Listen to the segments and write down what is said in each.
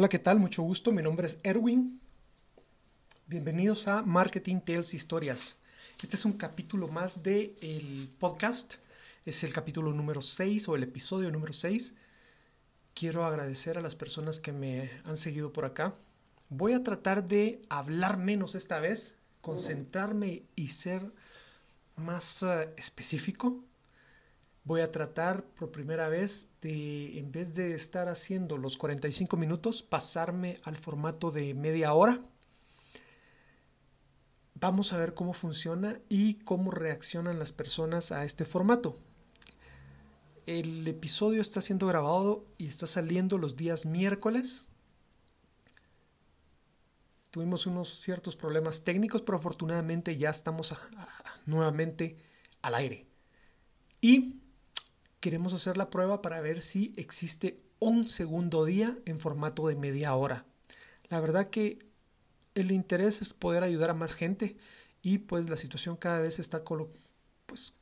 Hola, ¿qué tal? Mucho gusto. Mi nombre es Erwin. Bienvenidos a Marketing Tales Historias. Este es un capítulo más del el podcast. Es el capítulo número 6 o el episodio número 6. Quiero agradecer a las personas que me han seguido por acá. Voy a tratar de hablar menos esta vez, concentrarme y ser más uh, específico voy a tratar por primera vez de, en vez de estar haciendo los 45 minutos, pasarme al formato de media hora. Vamos a ver cómo funciona y cómo reaccionan las personas a este formato. El episodio está siendo grabado y está saliendo los días miércoles. Tuvimos unos ciertos problemas técnicos, pero afortunadamente ya estamos nuevamente al aire. Y queremos hacer la prueba para ver si existe un segundo día en formato de media hora. La verdad que el interés es poder ayudar a más gente y pues la situación cada vez está pues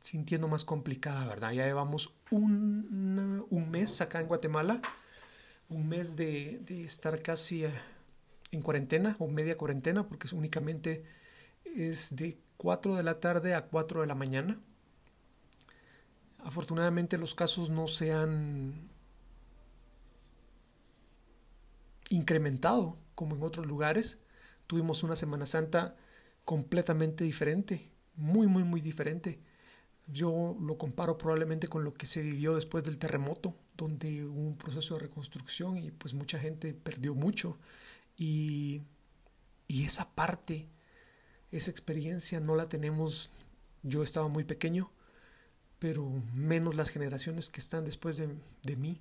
sintiendo más complicada, ¿verdad? Ya llevamos un, un mes acá en Guatemala, un mes de, de estar casi eh, en cuarentena o media cuarentena porque únicamente es de 4 de la tarde a 4 de la mañana Afortunadamente los casos no se han incrementado como en otros lugares. Tuvimos una Semana Santa completamente diferente, muy, muy, muy diferente. Yo lo comparo probablemente con lo que se vivió después del terremoto, donde hubo un proceso de reconstrucción y pues mucha gente perdió mucho. Y, y esa parte, esa experiencia no la tenemos, yo estaba muy pequeño, pero menos las generaciones que están después de, de mí.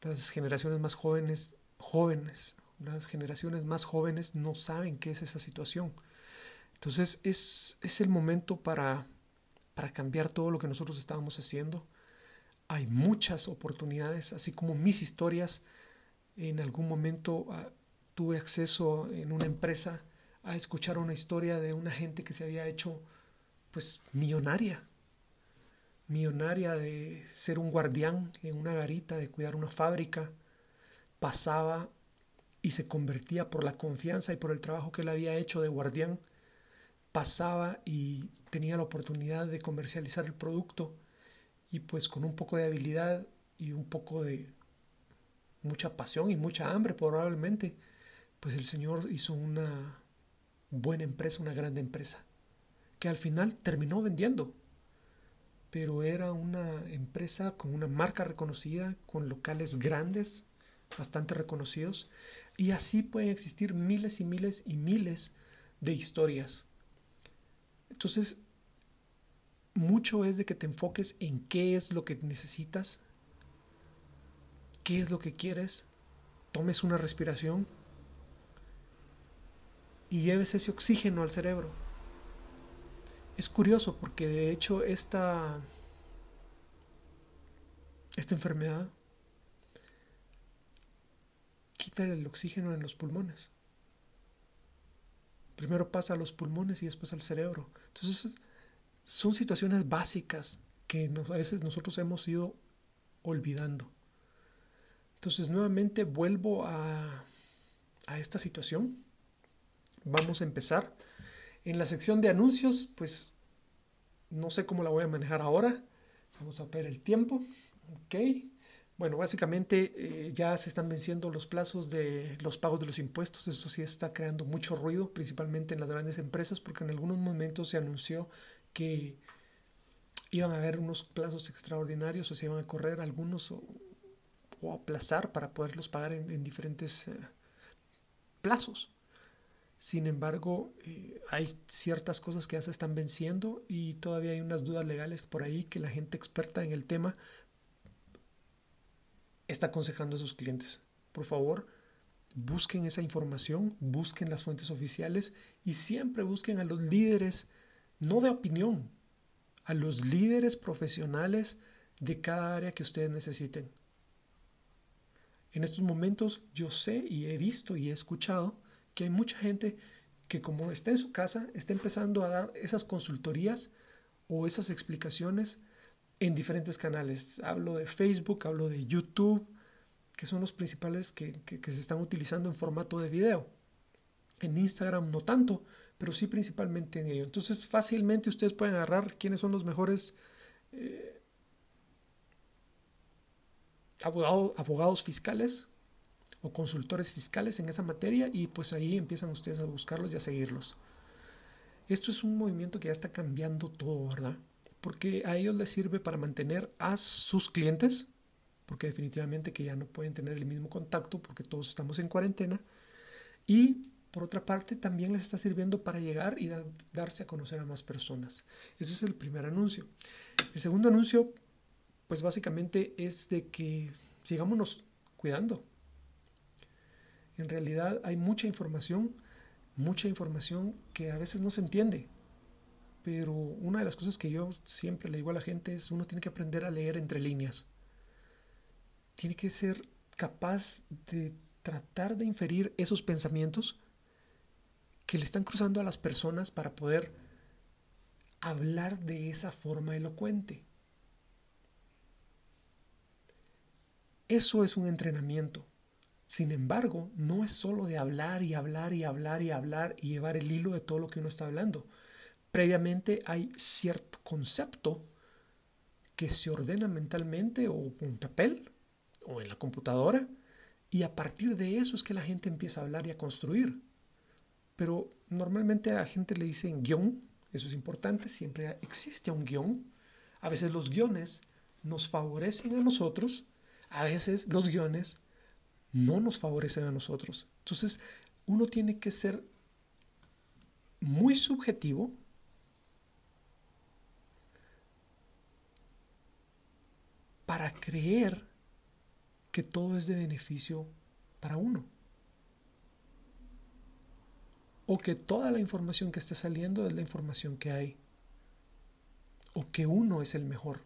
Las generaciones más jóvenes, jóvenes, las generaciones más jóvenes no saben qué es esa situación. Entonces es, es el momento para, para cambiar todo lo que nosotros estábamos haciendo. Hay muchas oportunidades, así como mis historias. En algún momento uh, tuve acceso en una empresa a escuchar una historia de una gente que se había hecho pues millonaria millonaria de ser un guardián en una garita, de cuidar una fábrica, pasaba y se convertía por la confianza y por el trabajo que él había hecho de guardián, pasaba y tenía la oportunidad de comercializar el producto y pues con un poco de habilidad y un poco de mucha pasión y mucha hambre probablemente, pues el Señor hizo una buena empresa, una grande empresa, que al final terminó vendiendo pero era una empresa con una marca reconocida, con locales grandes, bastante reconocidos, y así pueden existir miles y miles y miles de historias. Entonces, mucho es de que te enfoques en qué es lo que necesitas, qué es lo que quieres, tomes una respiración y lleves ese oxígeno al cerebro. Es curioso porque de hecho esta, esta enfermedad quita el oxígeno en los pulmones. Primero pasa a los pulmones y después al cerebro. Entonces son situaciones básicas que a veces nosotros hemos ido olvidando. Entonces nuevamente vuelvo a, a esta situación. Vamos a empezar en la sección de anuncios, pues no sé cómo la voy a manejar ahora. Vamos a ver el tiempo. Ok. Bueno, básicamente eh, ya se están venciendo los plazos de los pagos de los impuestos. Eso sí está creando mucho ruido, principalmente en las grandes empresas, porque en algunos momentos se anunció que iban a haber unos plazos extraordinarios o se iban a correr algunos o, aplazar para poderlos pagar en, diferentes eh, plazos. Sin embargo, eh, hay ciertas cosas que ya se están venciendo y todavía hay unas dudas legales por ahí que la gente experta en el tema está aconsejando a sus clientes. Por favor, busquen esa información, busquen las fuentes oficiales y siempre busquen a los líderes, no de opinión, a los líderes profesionales de cada área que ustedes necesiten. En estos momentos yo sé y he visto y he escuchado que hay mucha gente que como está en su casa, está empezando a dar esas consultorías o esas explicaciones en diferentes canales. Hablo de Facebook, hablo de YouTube, que son los principales que, se están utilizando en formato de video. En Instagram no tanto, pero sí principalmente en ello. Entonces fácilmente ustedes pueden agarrar quiénes son los mejores eh, abogados fiscales o consultores fiscales en esa materia y pues ahí empiezan ustedes a buscarlos y a seguirlos. Esto es un movimiento que ya está cambiando todo, ¿verdad? Porque a ellos les sirve para mantener a sus clientes, porque definitivamente que ya no pueden tener el mismo contacto porque todos estamos en cuarentena. Y por otra parte, también les está sirviendo para llegar y darse a conocer a más personas. Ese es el primer anuncio. El segundo anuncio, pues básicamente es de que sigámonos cuidando. En realidad hay mucha información mucha información que a veces no se entiende. Pero una de las cosas que yo siempre le digo a la gente es uno tiene que aprender a leer entre líneas. Tiene que ser capaz de tratar de inferir esos pensamientos que le están cruzando a las personas para poder hablar de esa forma elocuente. Eso es un entrenamiento. Sin embargo, no es solo de hablar y hablar y hablar y hablar y llevar el hilo de todo lo que uno está hablando. Previamente hay cierto concepto que se ordena mentalmente o en papel o en la computadora y a partir de eso es que la gente empieza a hablar y a construir. Pero normalmente a la gente le dicen guion, eso es importante, siempre existe un guion. A veces los guiones nos favorecen a nosotros, a veces los guiones no nos favorecen a nosotros. Entonces, uno tiene que ser muy subjetivo para creer que todo es de beneficio para uno. O que toda la información que está saliendo es la información que hay. O que uno es el mejor.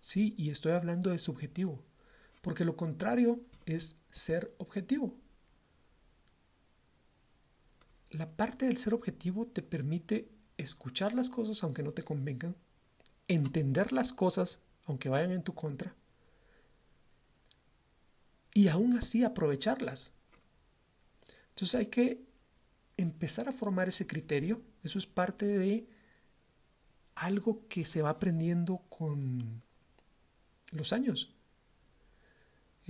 Sí, y estoy hablando de subjetivo. Porque lo contrario es ser objetivo. La parte del ser objetivo te permite escuchar las cosas aunque no te convengan, entender las cosas aunque vayan en tu contra y aún así aprovecharlas. Entonces hay que empezar a formar ese criterio. Eso es parte de algo que se va aprendiendo con los años.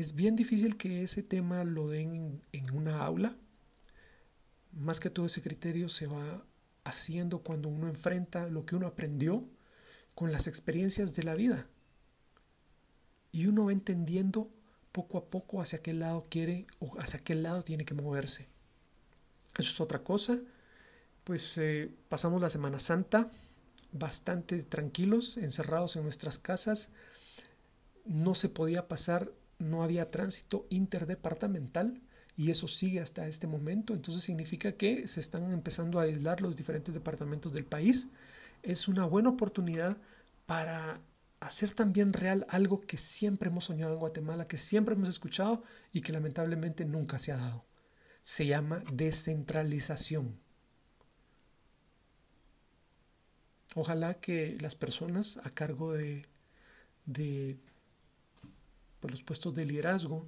Es bien difícil que ese tema lo den en una aula. Más que todo ese criterio se va haciendo cuando uno enfrenta lo que uno aprendió con las experiencias de la vida. Y uno va entendiendo poco a poco hacia qué lado quiere o hacia qué lado tiene que moverse. Eso es otra cosa. Pues eh, pasamos la Semana Santa bastante tranquilos, encerrados en nuestras casas. No se podía pasar no había tránsito interdepartamental y eso sigue hasta este momento. Entonces significa que se están empezando a aislar los diferentes departamentos del país. Es una buena oportunidad para hacer también real algo que siempre hemos soñado en Guatemala, que siempre hemos escuchado y que lamentablemente nunca se ha dado. Se llama descentralización. Ojalá que las personas a cargo de, de por los puestos de liderazgo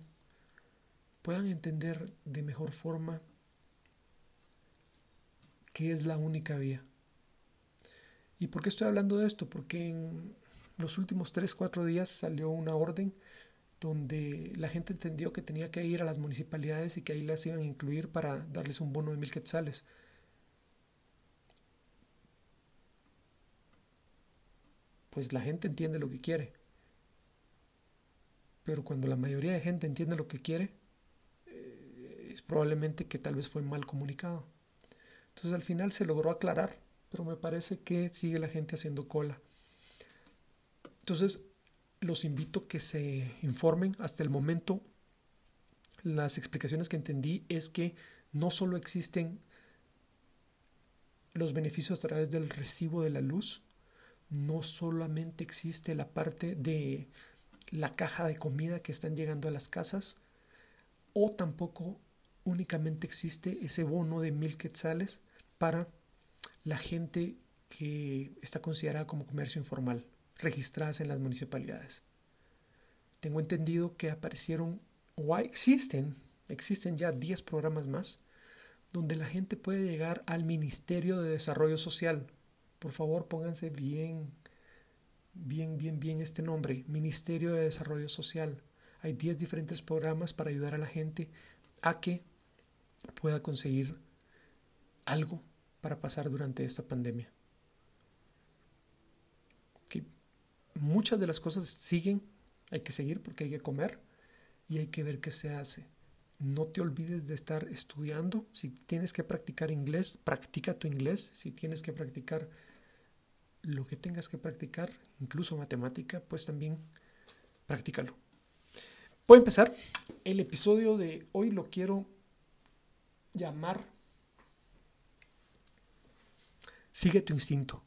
puedan entender de mejor forma que es la única vía. ¿Y por qué estoy hablando de esto? Porque en los últimos 3, 4 días salió una orden donde la gente entendió que tenía que ir a las municipalidades y que ahí las iban a incluir para darles un bono de mil quetzales. Pues la gente entiende lo que quiere. Pero cuando la mayoría de gente entiende lo que quiere, eh, es probablemente que tal vez fue mal comunicado. Entonces al final se logró aclarar, pero me parece que sigue la gente haciendo cola. Entonces los invito que se informen. Hasta el momento las explicaciones que entendí es que no solo existen los beneficios a través del recibo de la luz, no solamente existe la parte de la caja de comida que están llegando a las casas, o tampoco únicamente existe ese bono de mil quetzales para la gente que está considerada como comercio informal, registradas en las municipalidades. Tengo entendido que aparecieron o existen, existen ya 10 programas más donde la gente puede llegar al Ministerio de Desarrollo Social. Por favor, pónganse bien, bien, bien, bien este nombre, Ministerio de Desarrollo Social. Hay 10 diferentes programas para ayudar a la gente a que pueda conseguir algo para pasar durante esta pandemia. Que muchas de las cosas siguen, hay que seguir porque hay que comer y hay que ver qué se hace. No te olvides de estar estudiando. Si tienes que practicar inglés, practica tu inglés. Si tienes que practicar lo que tengas que practicar, incluso matemática, pues también practícalo. Voy a empezar. El episodio de hoy lo quiero llamar Sigue tu instinto.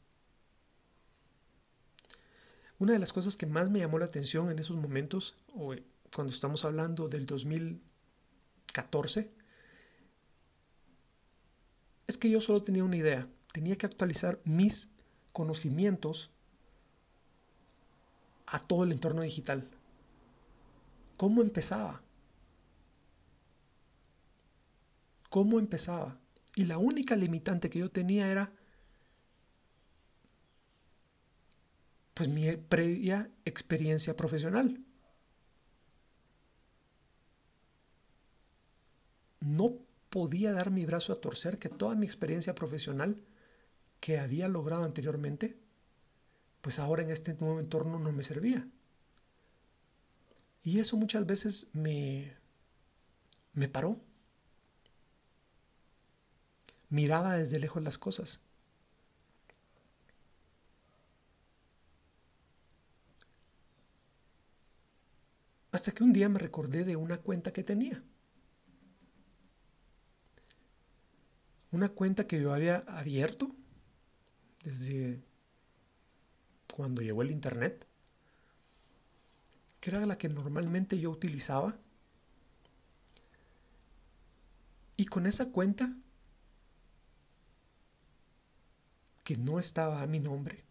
Una de las cosas que más me llamó la atención en esos momentos, o cuando estamos hablando del 2014, es que yo solo tenía una idea. Tenía que actualizar mis conocimientos a todo el entorno digital. ¿Cómo empezaba? ¿Cómo empezaba? Y la única limitante que yo tenía era pues mi previa experiencia profesional. No podía dar mi brazo a torcer que toda mi experiencia profesional que había logrado anteriormente, pues ahora en este nuevo entorno no me servía. Y eso muchas veces me, me paró. Miraba desde lejos las cosas. Hasta que un día me recordé de una cuenta que tenía. Una cuenta que yo había abierto desde cuando llegó el Internet, que era la que normalmente yo utilizaba. Y con esa cuenta, que no estaba a mi nombre,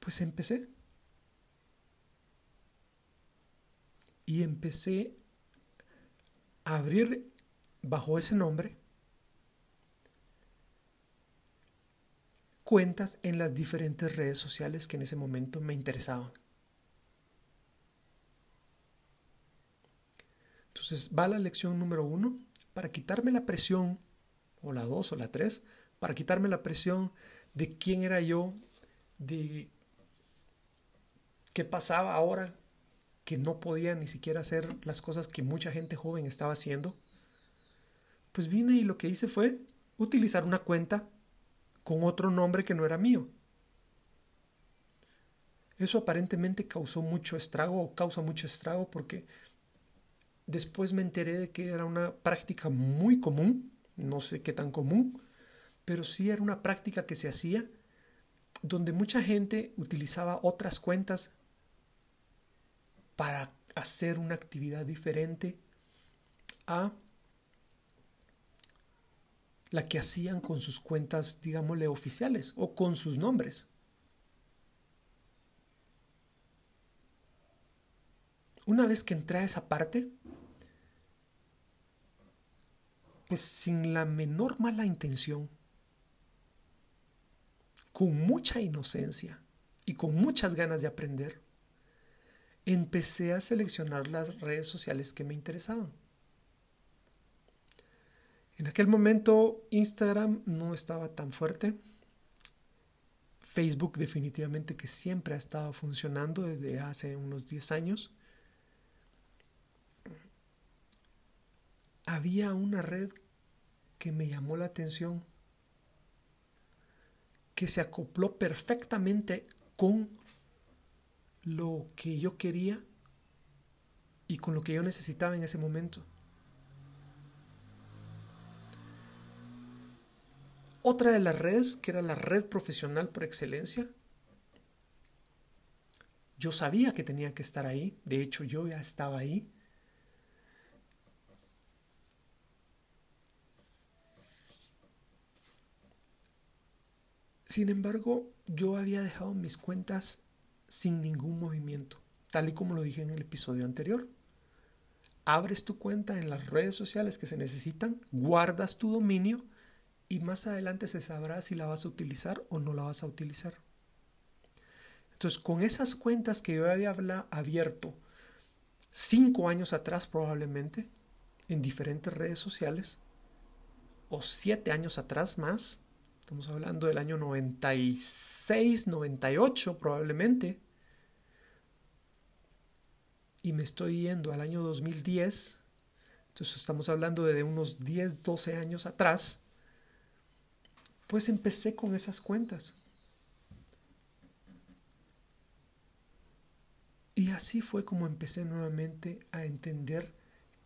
Pues empecé. Y empecé a abrir bajo ese nombre cuentas en las diferentes redes sociales que en ese momento me interesaban. Entonces va la lección número uno, para quitarme la presión, o la dos o la tres, para quitarme la presión de quién era yo, de ¿Qué pasaba ahora que no podía ni siquiera hacer las cosas que mucha gente joven estaba haciendo? Pues vine y lo que hice fue utilizar una cuenta con otro nombre que no era mío. Eso aparentemente causó mucho estrago o causa mucho estrago porque después me enteré de que era una práctica muy común, no sé qué tan común, pero sí era una práctica que se hacía donde mucha gente utilizaba otras cuentas para hacer una actividad diferente a la que hacían con sus cuentas, digámosle, oficiales o con sus nombres. Una vez que entré a esa parte, pues sin la menor mala intención, con mucha inocencia y con muchas ganas de aprender, empecé a seleccionar las redes sociales que me interesaban. En aquel momento Instagram no estaba tan fuerte. Facebook definitivamente que siempre ha estado funcionando desde hace unos 10 años. Había una red que me llamó la atención, que se acopló perfectamente con lo que yo quería y con lo que yo necesitaba en ese momento. Otra de las redes, que era la red profesional por excelencia, yo sabía que tenía que estar ahí, de hecho yo ya estaba ahí. Sin embargo, yo había dejado mis cuentas sin ningún movimiento, tal y como lo dije en el episodio anterior. Abres tu cuenta en las redes sociales que se necesitan, guardas tu dominio y más adelante se sabrá si la vas a utilizar o no la vas a utilizar. Entonces, con esas cuentas que yo había abierto cinco años atrás probablemente, en diferentes redes sociales, o siete años atrás más, estamos hablando del año 96, 98 probablemente, y me estoy yendo al año 2010, entonces estamos hablando de unos 10, 12 años atrás, pues empecé con esas cuentas. Y así fue como empecé nuevamente a entender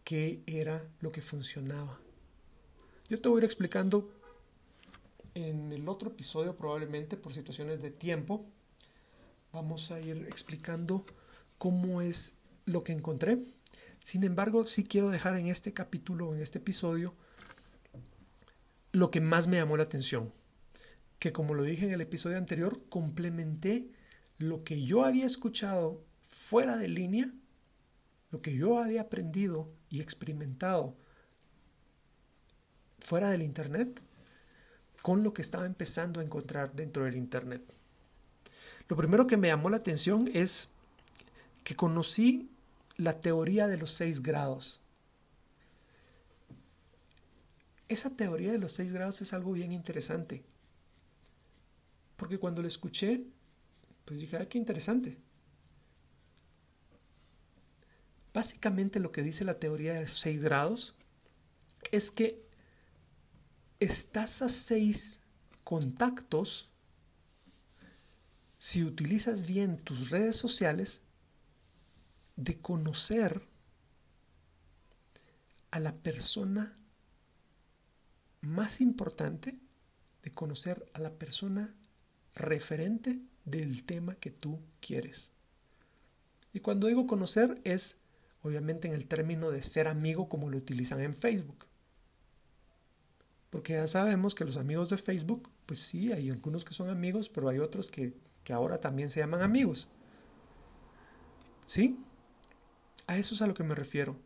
qué era lo que funcionaba. Yo te voy a ir explicando en el otro episodio, probablemente por situaciones de tiempo, vamos a ir explicando cómo es lo que encontré. Sin embargo, sí quiero dejar en este capítulo, en este episodio, lo que más me llamó la atención. Que como lo dije en el episodio anterior, complementé lo que yo había escuchado fuera de línea, lo que yo había aprendido y experimentado fuera del Internet, con lo que estaba empezando a encontrar dentro del Internet. Lo primero que me llamó la atención es que conocí la teoría de los seis grados. Esa teoría de los seis grados es algo bien interesante. Porque cuando la escuché, pues dije, ah, qué interesante. Básicamente lo que dice la teoría de los seis grados es que estás a seis contactos si utilizas bien tus redes sociales de conocer a la persona más importante, de conocer a la persona referente del tema que tú quieres. Y cuando digo conocer es obviamente en el término de ser amigo como lo utilizan en Facebook. Porque ya sabemos que los amigos de Facebook, pues sí, hay algunos que son amigos, pero hay otros que, que ahora también se llaman amigos. ¿Sí? A eso es a lo que me refiero.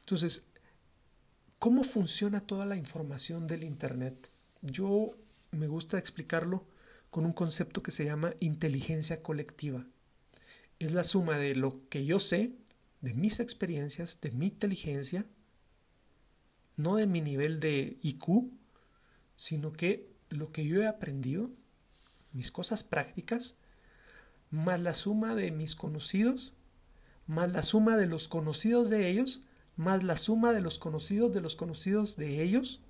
Entonces, ¿cómo funciona toda la información del Internet? Yo me gusta explicarlo con un concepto que se llama inteligencia colectiva. Es la suma de lo que yo sé, de mis experiencias, de mi inteligencia, no de mi nivel de IQ, sino que lo que yo he aprendido, mis cosas prácticas, más la suma de mis conocidos, más la suma de los conocidos de ellos, más la suma de los conocidos de los conocidos de ellos,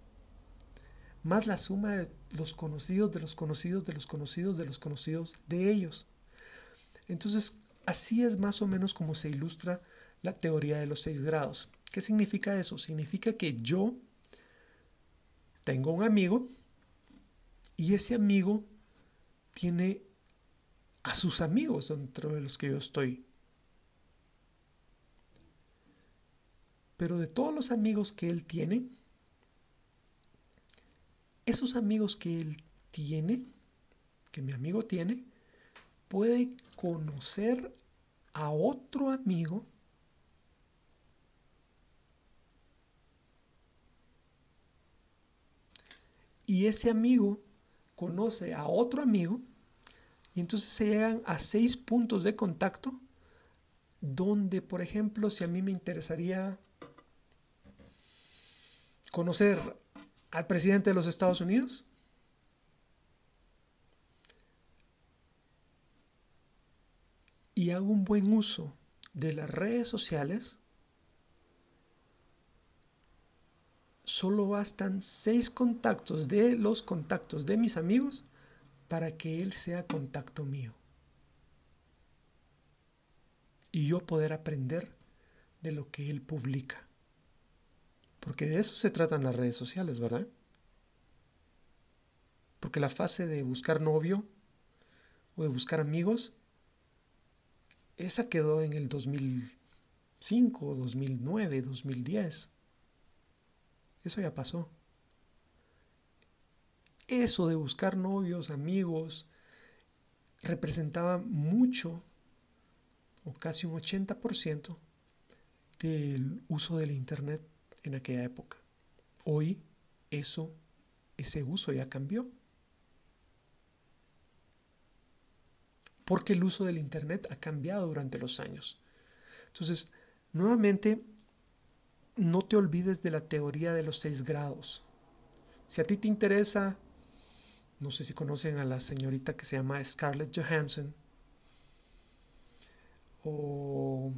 más la suma de los conocidos de los conocidos de los conocidos de los conocidos de ellos. Entonces, así es más o menos como se ilustra la teoría de los seis grados. ¿Qué significa eso? Significa que yo tengo un amigo y ese amigo tiene a sus amigos dentro de los que yo estoy. Pero de todos los amigos que él tiene, esos amigos que él tiene, que mi amigo tiene, puede conocer a otro amigo y ese amigo conoce a otro amigo y entonces se llegan a seis puntos de contacto donde, por ejemplo, si a mí me interesaría conocer al presidente de los Estados Unidos, y hago un buen uso de las redes sociales, solo bastan seis contactos de los contactos de mis amigos para que él sea contacto mío. Y yo poder aprender de lo que él publica. Porque de eso se tratan las redes sociales, ¿verdad? Porque la fase de buscar novio o de buscar amigos, esa quedó en el 2005, 2009, 2010. Eso ya pasó. Eso de buscar novios, amigos, representaba mucho o casi un 80% del uso del Internet en aquella época. Hoy eso, ese uso ya cambió. Porque el uso del Internet ha cambiado durante los años. Entonces, nuevamente, no te olvides de la teoría de los seis grados. Si a ti te interesa, no sé si conocen a la señorita que se llama Scarlett Johansson, o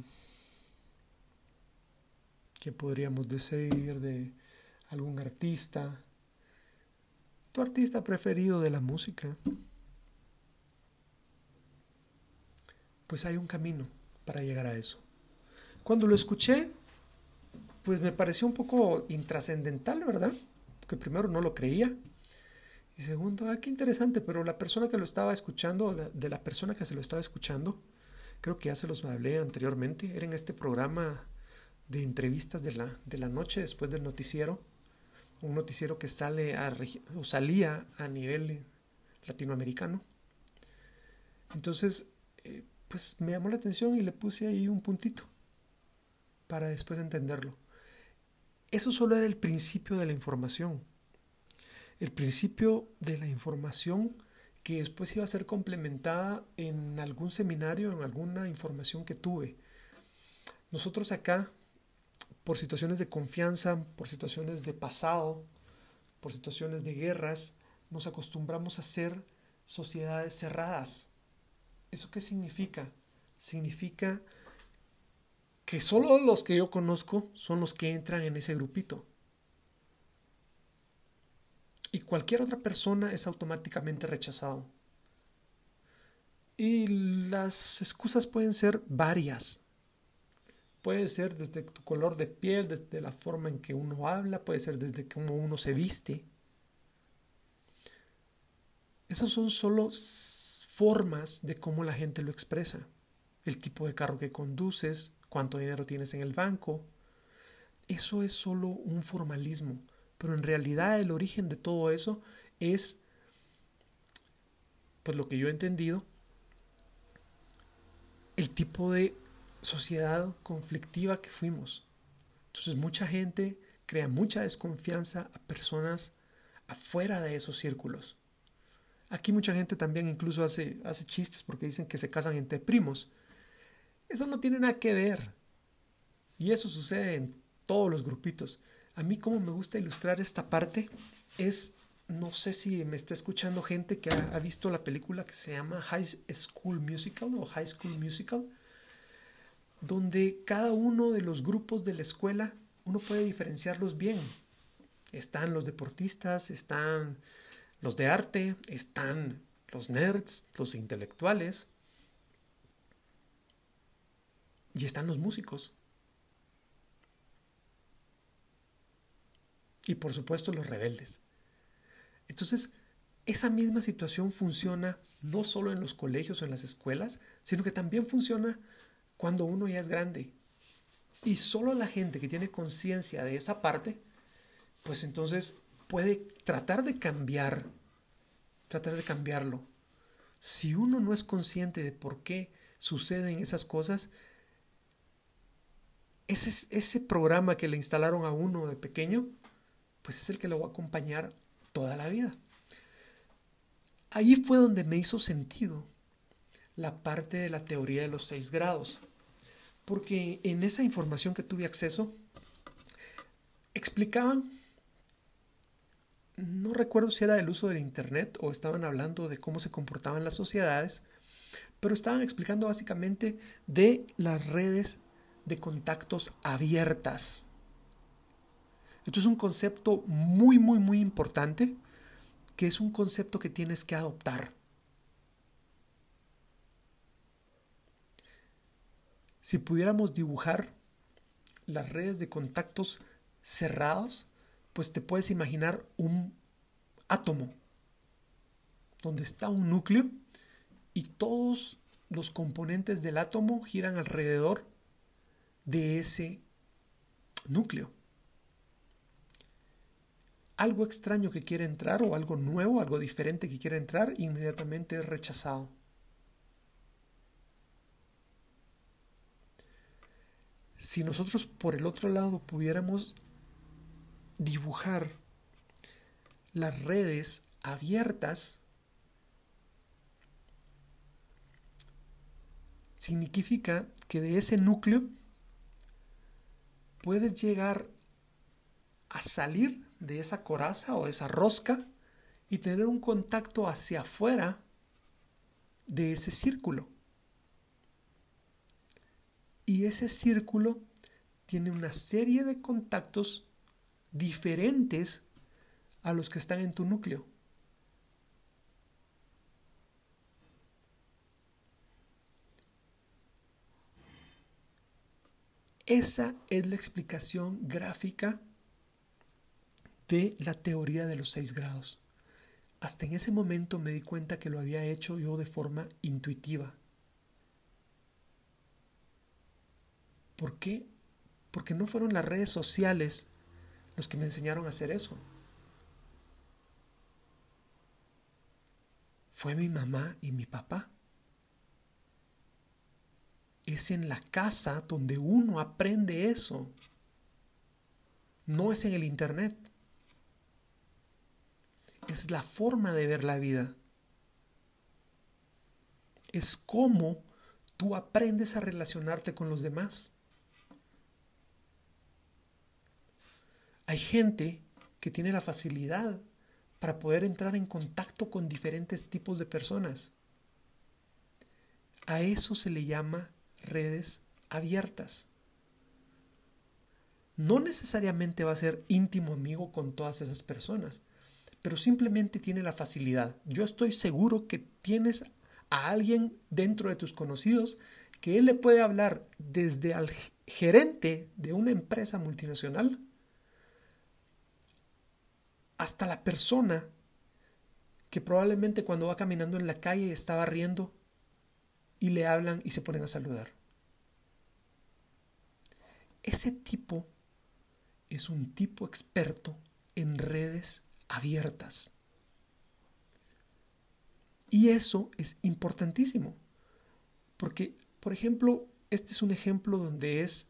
¿qué podríamos decir de algún artista? ¿Tu artista preferido de la música? Pues hay un camino para llegar a eso. Cuando lo escuché, pues me pareció un poco intrascendental, ¿verdad? Porque primero no lo creía. Y segundo, ah, qué interesante, pero la persona que lo estaba escuchando, de la persona que se lo estaba escuchando, creo que ya se los hablé anteriormente, era en este programa de entrevistas de la, de la noche después del noticiero, un noticiero que sale a, o salía a nivel latinoamericano. Entonces, eh, pues me llamó la atención y le puse ahí un puntito para después entenderlo. Eso solo era el principio de la información. El principio de la información que después iba a ser complementada en algún seminario, en alguna información que tuve. Nosotros acá, por situaciones de confianza, por situaciones de pasado, por situaciones de guerras, nos acostumbramos a ser sociedades cerradas. ¿Eso qué significa? Significa que solo los que yo conozco son los que entran en ese grupito y cualquier otra persona es automáticamente rechazado. Y las excusas pueden ser varias. Puede ser desde tu color de piel, desde la forma en que uno habla, puede ser desde cómo uno se viste. Esas son solo formas de cómo la gente lo expresa. El tipo de carro que conduces, cuánto dinero tienes en el banco. Eso es solo un formalismo pero en realidad el origen de todo eso es, pues lo que yo he entendido, el tipo de sociedad conflictiva que fuimos. Entonces mucha gente crea mucha desconfianza a personas afuera de esos círculos. Aquí mucha gente también incluso hace, hace chistes porque dicen que se casan entre primos. Eso no tiene nada que ver. Y eso sucede en todos los grupitos. A mí como me gusta ilustrar esta parte es, no sé si me está escuchando gente que ha, visto la película que se llama High School Musical o High School Musical, donde cada uno de los grupos de la escuela uno puede diferenciarlos bien. Están los deportistas, están los de arte, están los nerds, los intelectuales y están los músicos. y por supuesto los rebeldes. Entonces, esa misma situación funciona no solo en los colegios o en las escuelas, sino que también funciona cuando uno ya es grande. Y solo la gente que tiene conciencia de esa parte, pues entonces puede tratar de cambiar, tratar de cambiarlo. Si uno no es consciente de por qué suceden esas cosas, ese, ese programa que le instalaron a uno de pequeño, pues es el que lo va a acompañar toda la vida. Ahí fue donde me hizo sentido la parte de la teoría de los seis grados, porque en esa información que tuve acceso, explicaban, no recuerdo si era del uso del Internet o estaban hablando de cómo se comportaban las sociedades, pero estaban explicando básicamente de las redes de contactos abiertas. Esto es un concepto muy, muy, muy importante, que es un concepto que tienes que adoptar. Si pudiéramos dibujar las redes de contactos cerrados, pues te puedes imaginar un átomo donde está un núcleo y todos los componentes del átomo giran alrededor de ese núcleo algo extraño que quiere entrar o algo nuevo, algo diferente que quiere entrar, inmediatamente es rechazado. Si nosotros por el otro lado pudiéramos dibujar las redes abiertas, significa que de ese núcleo puedes llegar a salir de esa coraza o esa rosca y tener un contacto hacia afuera de ese círculo. Y ese círculo tiene una serie de contactos diferentes a los que están en tu núcleo. Esa es la explicación gráfica de la teoría de los seis grados. Hasta en ese momento me di cuenta que lo había hecho yo de forma intuitiva. ¿Por qué? Porque no fueron las redes sociales los que me enseñaron a hacer eso. Fue mi mamá y mi papá. Es en la casa donde uno aprende eso. No es en el Internet. Es la forma de ver la vida. Es cómo tú aprendes a relacionarte con los demás. Hay gente que tiene la facilidad para poder entrar en contacto con diferentes tipos de personas. A eso se le llama redes abiertas. No necesariamente va a ser íntimo amigo con todas esas personas, pero simplemente tiene la facilidad. Yo estoy seguro que tienes a alguien dentro de tus conocidos que él le puede hablar desde al gerente de una empresa multinacional hasta la persona que probablemente cuando va caminando en la calle estaba riendo y le hablan y se ponen a saludar. Ese tipo es un tipo experto en redes abiertas. Y eso es importantísimo, porque, por ejemplo, este es un ejemplo donde es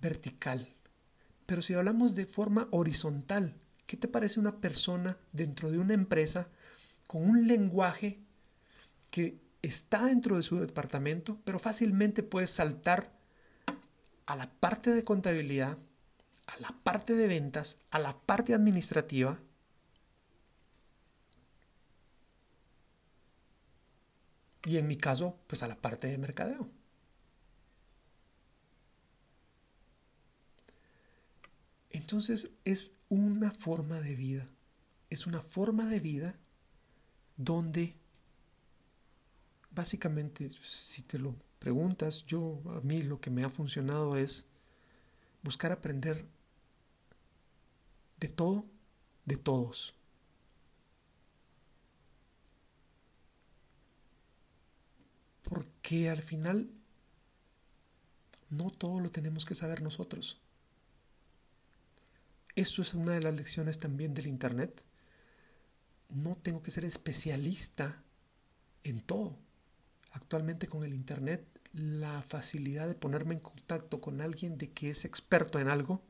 vertical, pero si hablamos de forma horizontal, ¿Qué te parece una persona dentro de una empresa con un lenguaje que está dentro de su departamento, pero fácilmente puede saltar a la parte de contabilidad, a la parte de ventas, a la parte administrativa? Y en mi caso, pues a la parte de mercadeo. Entonces es una forma de vida, es una forma de vida donde básicamente, si te lo preguntas, yo a mí lo que me ha funcionado es buscar aprender de todo, de todos. Porque al final no todo lo tenemos que saber nosotros. Esto es una de las lecciones también del Internet. No tengo que ser especialista en todo. Actualmente con el Internet, la facilidad de ponerme en contacto con alguien de que es experto en algo,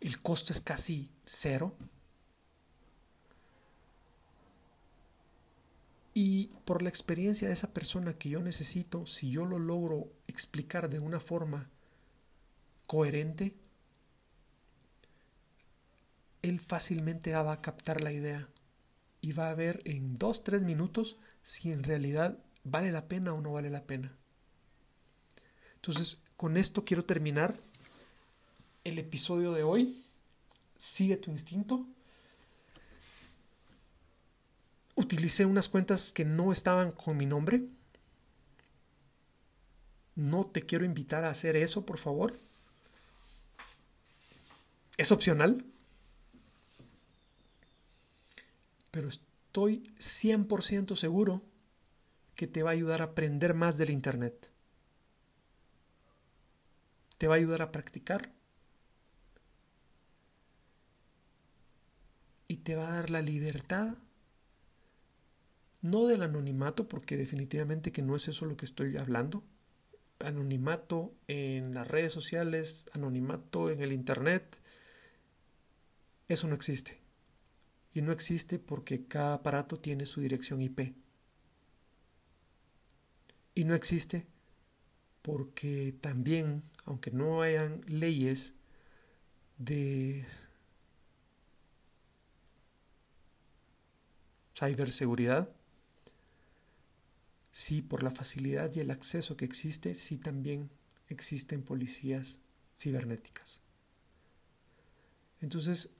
el costo es casi cero. Y por la experiencia de esa persona que yo necesito, si yo lo logro explicar de una forma coherente, él fácilmente va a captar la idea y va a ver en dos, tres minutos si en realidad vale la pena o no vale la pena. Entonces, con esto quiero terminar el episodio de hoy. Sigue tu instinto. Utilicé unas cuentas que no estaban con mi nombre. No te quiero invitar a hacer eso, por favor. Es opcional. Pero estoy 100% seguro que te va a ayudar a aprender más del Internet. Te va a ayudar a practicar. Y te va a dar la libertad, no del anonimato, porque definitivamente que no es eso lo que estoy hablando. anonimato en las redes sociales, anonimato en el Internet. Eso no existe. Y no existe porque cada aparato tiene su dirección IP. Y no existe porque también, aunque no hayan leyes de ciberseguridad, sí por la facilidad y el acceso que existe, sí también existen policías cibernéticas. Entonces,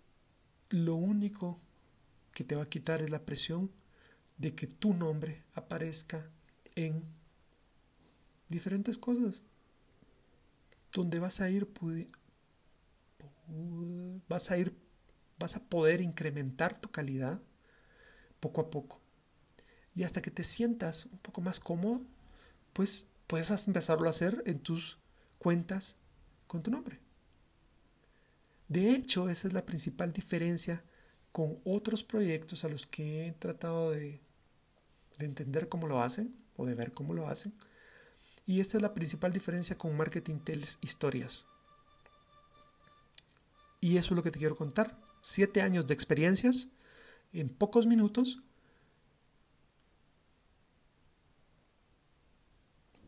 lo único que te va a quitar es la presión de que tu nombre aparezca en diferentes cosas donde vas a ir vas a ir vas a poder incrementar tu calidad poco a poco. Y hasta que te sientas un poco más cómodo, pues puedes empezarlo a hacer en tus cuentas con tu nombre. De hecho, esa es la principal diferencia con otros proyectos a los que he tratado de, de entender cómo lo hacen o de ver cómo lo hacen. Y esta es la principal diferencia con Marketing Tales Historias. Y eso es lo que te quiero contar. Siete años de experiencias en pocos minutos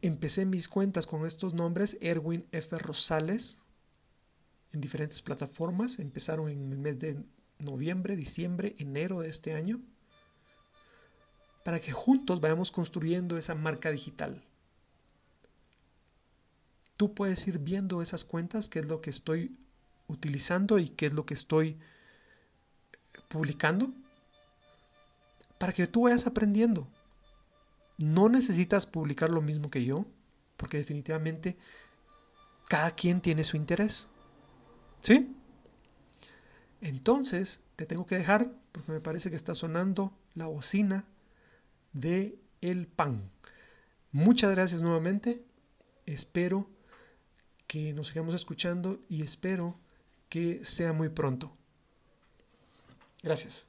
empecé mis cuentas con estos nombres, Erwin F. Rosales, en diferentes plataformas. Empezaron en el mes de noviembre, diciembre, enero de este año, para que juntos vayamos construyendo esa marca digital. Tú puedes ir viendo esas cuentas, qué es lo que estoy utilizando y qué es lo que estoy publicando para que tú vayas aprendiendo. No necesitas publicar lo mismo que yo, porque definitivamente cada quien tiene su interés. ¿Sí? Entonces, te tengo que dejar porque me parece que está sonando la bocina de el pan. Muchas gracias nuevamente. Espero que nos sigamos escuchando y espero que sea muy pronto. Gracias.